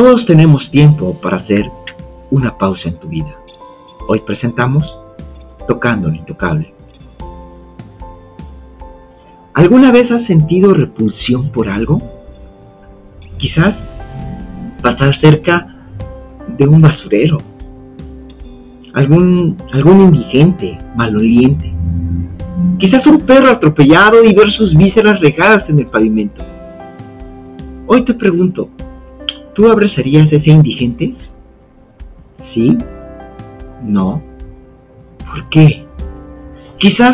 Todos tenemos tiempo para hacer una pausa en tu vida. Hoy presentamos Tocando lo Intocable. ¿Alguna vez has sentido repulsión por algo? Quizás pasar cerca de un basurero, algún, algún indigente, maloliente, quizás un perro atropellado y ver sus vísceras regadas en el pavimento. Hoy te pregunto, ¿tú abrazarías a ese indigente? ¿Sí? ¿No? ¿Por qué? Quizás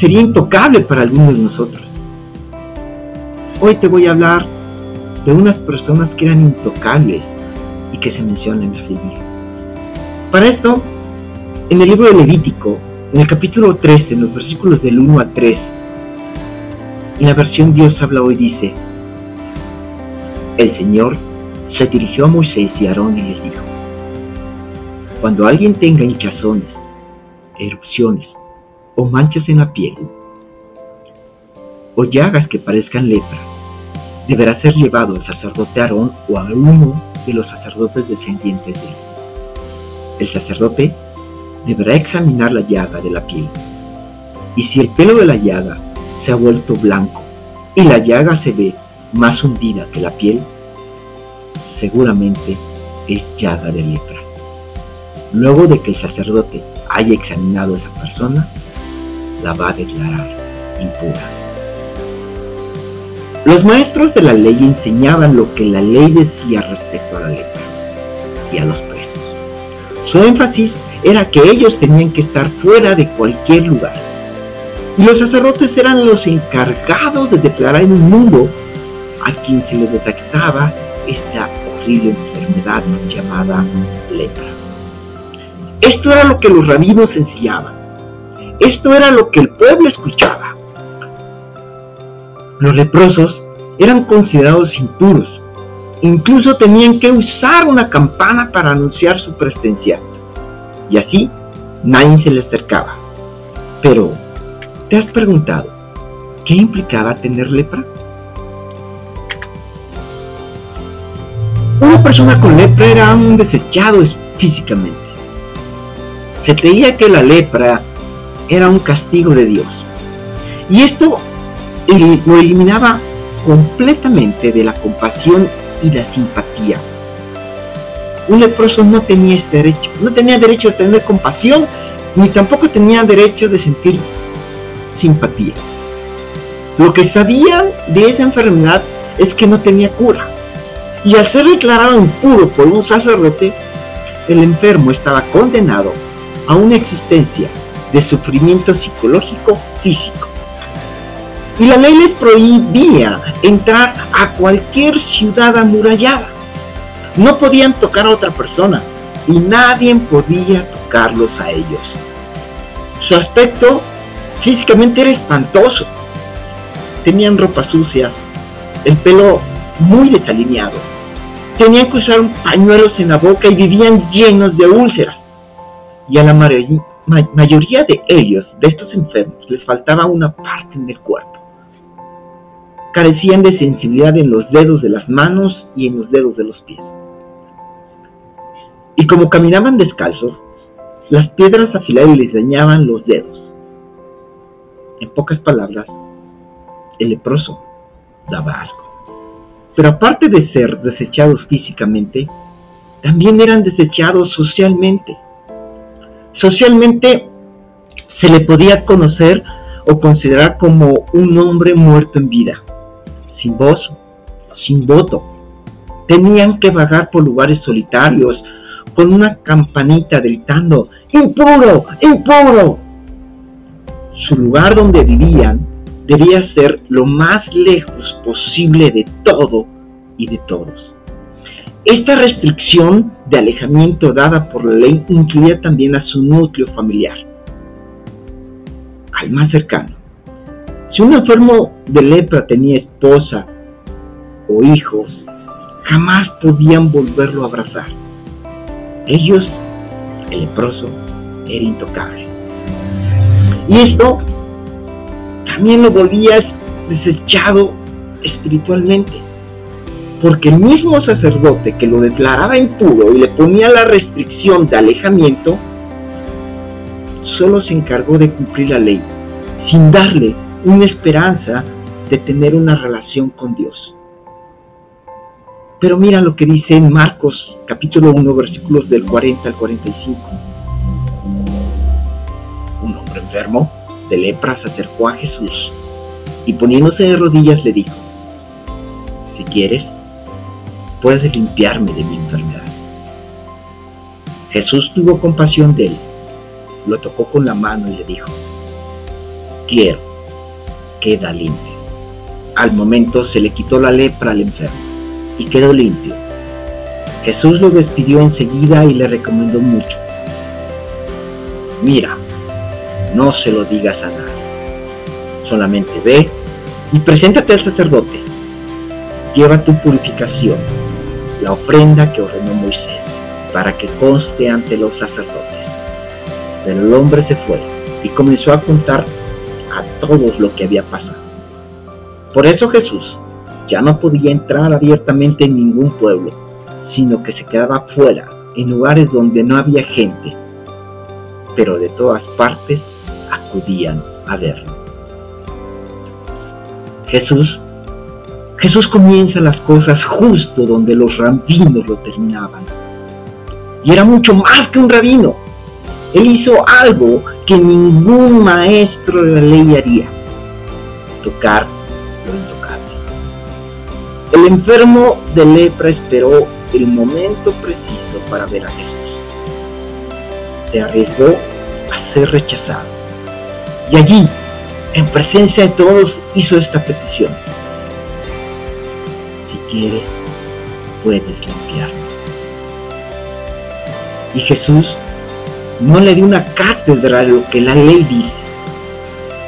sería intocable para algunos de nosotros. Hoy te voy a hablar de unas personas que eran intocables y que se mencionan en la Biblia. Para esto, en el libro de Levítico, en el capítulo 13, en los versículos del 1 a 3, en la versión Dios habla hoy dice, el Señor se dirigió a Moisés y Aarón y les dijo, cuando alguien tenga hinchazones, erupciones o manchas en la piel, o llagas que parezcan lepra, deberá ser llevado al sacerdote Aarón o a uno de los sacerdotes descendientes de él. El sacerdote deberá examinar la llaga de la piel. Y si el pelo de la llaga se ha vuelto blanco y la llaga se ve más hundida que la piel, seguramente es llaga de lepra. Luego de que el sacerdote haya examinado a esa persona, la va a declarar impura. Los maestros de la ley enseñaban lo que la ley decía respecto a la lepra y a los presos. Su énfasis era que ellos tenían que estar fuera de cualquier lugar. Y los sacerdotes eran los encargados de declarar en un mundo a quien se le detectaba esta horrible enfermedad llamada lepra. Esto era lo que los rabinos enseñaban. Esto era lo que el pueblo escuchaba. Los leprosos eran considerados impuros. Incluso tenían que usar una campana para anunciar su presencia y así nadie se le acercaba. Pero, ¿te has preguntado qué implicaba tener lepra? Una persona con lepra era un desechado físicamente. Se creía que la lepra era un castigo de Dios. Y esto lo eliminaba completamente de la compasión y la simpatía un leproso no tenía este derecho. No tenía derecho de tener compasión, ni tampoco tenía derecho de sentir simpatía. Lo que sabían de esa enfermedad es que no tenía cura. Y al ser declarado impuro por un sacerdote, el enfermo estaba condenado a una existencia de sufrimiento psicológico físico. Y la ley les prohibía entrar a cualquier ciudad amurallada no podían tocar a otra persona y nadie podía tocarlos a ellos. Su aspecto físicamente era espantoso. Tenían ropa sucia, el pelo muy desalineado. Tenían que usar pañuelos en la boca y vivían llenos de úlceras. Y a la mayoría de ellos, de estos enfermos, les faltaba una parte en el cuerpo. Carecían de sensibilidad en los dedos de las manos y en los dedos de los pies. Y como caminaban descalzos, las piedras afiladas les dañaban los dedos. En pocas palabras, el leproso daba asco. Pero aparte de ser desechados físicamente, también eran desechados socialmente. Socialmente se le podía conocer o considerar como un hombre muerto en vida, sin voz, sin voto. Tenían que vagar por lugares solitarios con una campanita gritando, impuro, impuro. Su lugar donde vivían debía ser lo más lejos posible de todo y de todos. Esta restricción de alejamiento dada por la ley incluía también a su núcleo familiar, al más cercano. Si un enfermo de lepra tenía esposa o hijos, jamás podían volverlo a abrazar ellos, el leproso, era intocable. Y esto también lo volvía desechado espiritualmente, porque el mismo sacerdote que lo declaraba impuro y le ponía la restricción de alejamiento, solo se encargó de cumplir la ley, sin darle una esperanza de tener una relación con Dios. Pero mira lo que dice en Marcos capítulo 1 versículos del 40 al 45. Un hombre enfermo de lepra se acercó a Jesús y poniéndose de rodillas le dijo, quieres, puedes limpiarme de mi enfermedad. Jesús tuvo compasión de él, lo tocó con la mano y le dijo, quiero, queda limpio. Al momento se le quitó la lepra al enfermo y quedó limpio. Jesús lo despidió enseguida y le recomendó mucho. Mira, no se lo digas a nadie. Solamente ve y preséntate al sacerdote. Lleva tu purificación, la ofrenda que ordenó Moisés, para que conste ante los sacerdotes. Pero el hombre se fue y comenzó a contar a todos lo que había pasado. Por eso Jesús ya no podía entrar abiertamente en ningún pueblo, sino que se quedaba fuera, en lugares donde no había gente, pero de todas partes acudían a verlo. Jesús, Jesús comienza las cosas justo donde los rabinos lo terminaban. Y era mucho más que un rabino. Él hizo algo que ningún maestro de la ley haría. Tocar lo intocable. El enfermo de lepra esperó el momento preciso para ver a Jesús. Se arriesgó a ser rechazado. Y allí, en presencia de todos, hizo esta petición. Quieres, puedes limpiarme. Y Jesús no le dio una cátedra de lo que la ley dice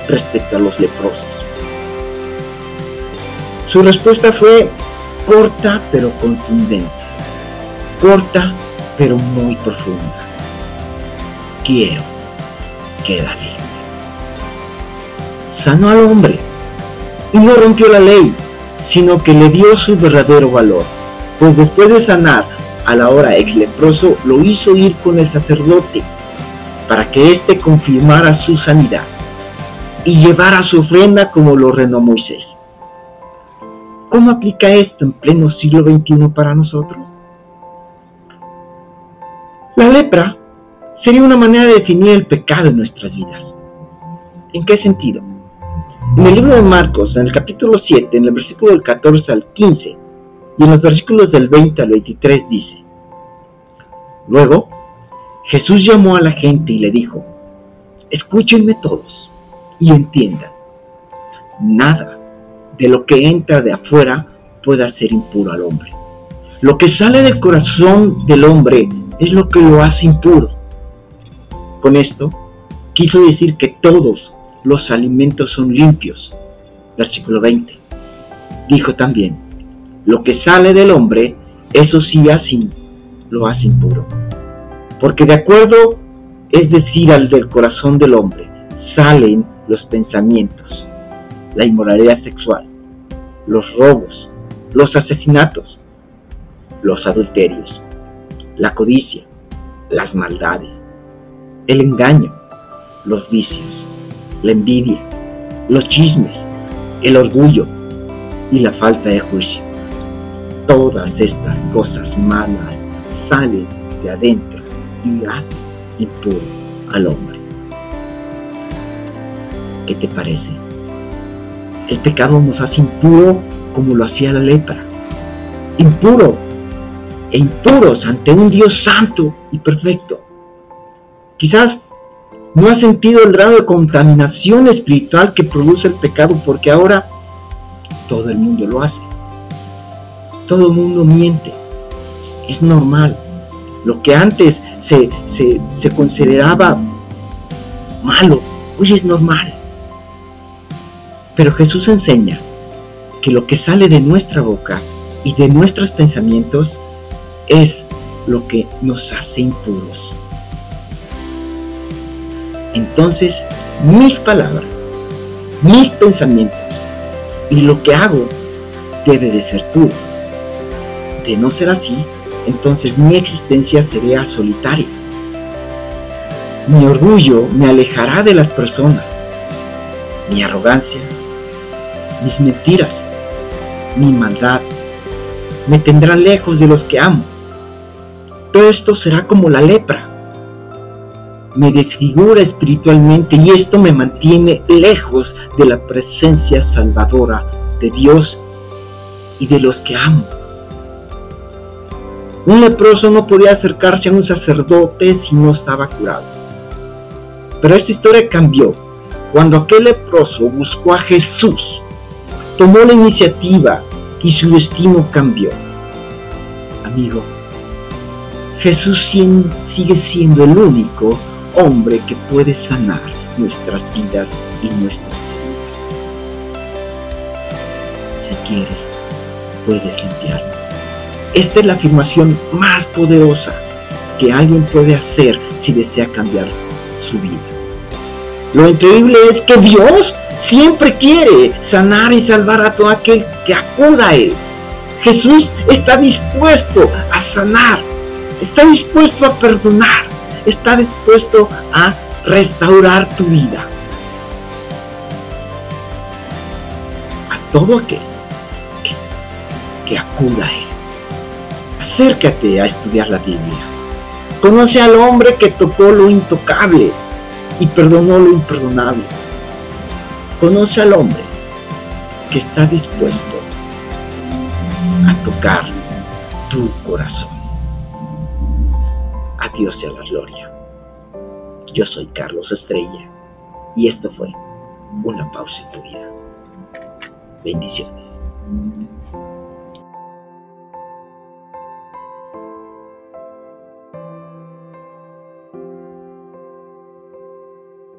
respecto a los leprosos. Su respuesta fue corta pero contundente, corta pero muy profunda. Quiero, quédate sanó al hombre y no rompió la ley, sino que le dio su verdadero valor, pues después de sanar a la hora ex leproso lo hizo ir con el sacerdote para que éste confirmara su sanidad y llevara su ofrenda como lo ordenó Moisés. ¿Cómo aplica esto en pleno siglo XXI para nosotros? La lepra sería una manera de definir el pecado en nuestras vidas. ¿En qué sentido? En el libro de Marcos, en el capítulo 7, en el versículo del 14 al 15 y en los versículos del 20 al 23 dice, Luego, Jesús llamó a la gente y le dijo, escúchenme todos y entiendan, nada de lo que entra de afuera puede hacer impuro al hombre. Lo que sale del corazón del hombre es lo que lo hace impuro. Con esto, quiso decir que todos los alimentos son limpios. Versículo 20. Dijo también, lo que sale del hombre, eso sí así lo hace impuro. Porque de acuerdo, es decir, al del corazón del hombre, salen los pensamientos, la inmoralidad sexual, los robos, los asesinatos, los adulterios, la codicia, las maldades, el engaño, los vicios la envidia, los chismes, el orgullo y la falta de juicio. Todas estas cosas malas salen de adentro y hacen impuro al hombre. ¿Qué te parece? El pecado nos hace impuro como lo hacía la lepra. Impuro e impuros ante un Dios santo y perfecto. Quizás no ha sentido el grado de contaminación espiritual que produce el pecado porque ahora todo el mundo lo hace. Todo el mundo miente. Es normal. Lo que antes se, se consideraba malo, hoy es normal. Pero Jesús enseña que lo que sale de nuestra boca y de nuestros pensamientos es lo que nos hace impuros. Entonces, mis palabras, mis pensamientos y lo que hago debe de ser tú. De no ser así, entonces mi existencia sería solitaria. Mi orgullo me alejará de las personas. Mi arrogancia, mis mentiras, mi maldad me tendrá lejos de los que amo. Todo esto será como la lepra. Me desfigura espiritualmente y esto me mantiene lejos de la presencia salvadora de Dios y de los que amo. Un leproso no podía acercarse a un sacerdote si no estaba curado. Pero esta historia cambió cuando aquel leproso buscó a Jesús, tomó la iniciativa y su destino cambió. Amigo, Jesús sigue siendo el único hombre que puede sanar nuestras vidas y nuestras vidas. Si quieres, puedes limpiarlo. Esta es la afirmación más poderosa que alguien puede hacer si desea cambiar su vida. Lo increíble es que Dios siempre quiere sanar y salvar a todo aquel que acuda a Él. Jesús está dispuesto a sanar, está dispuesto a perdonar, está dispuesto a restaurar tu vida. A todo aquel que, que acuda a Él. Acércate a estudiar la Biblia. Conoce al hombre que tocó lo intocable y perdonó lo imperdonable Conoce al hombre que está dispuesto a tocar tu corazón. Dios sea la gloria. Yo soy Carlos Estrella y esto fue una pausa en tu vida. Bendiciones.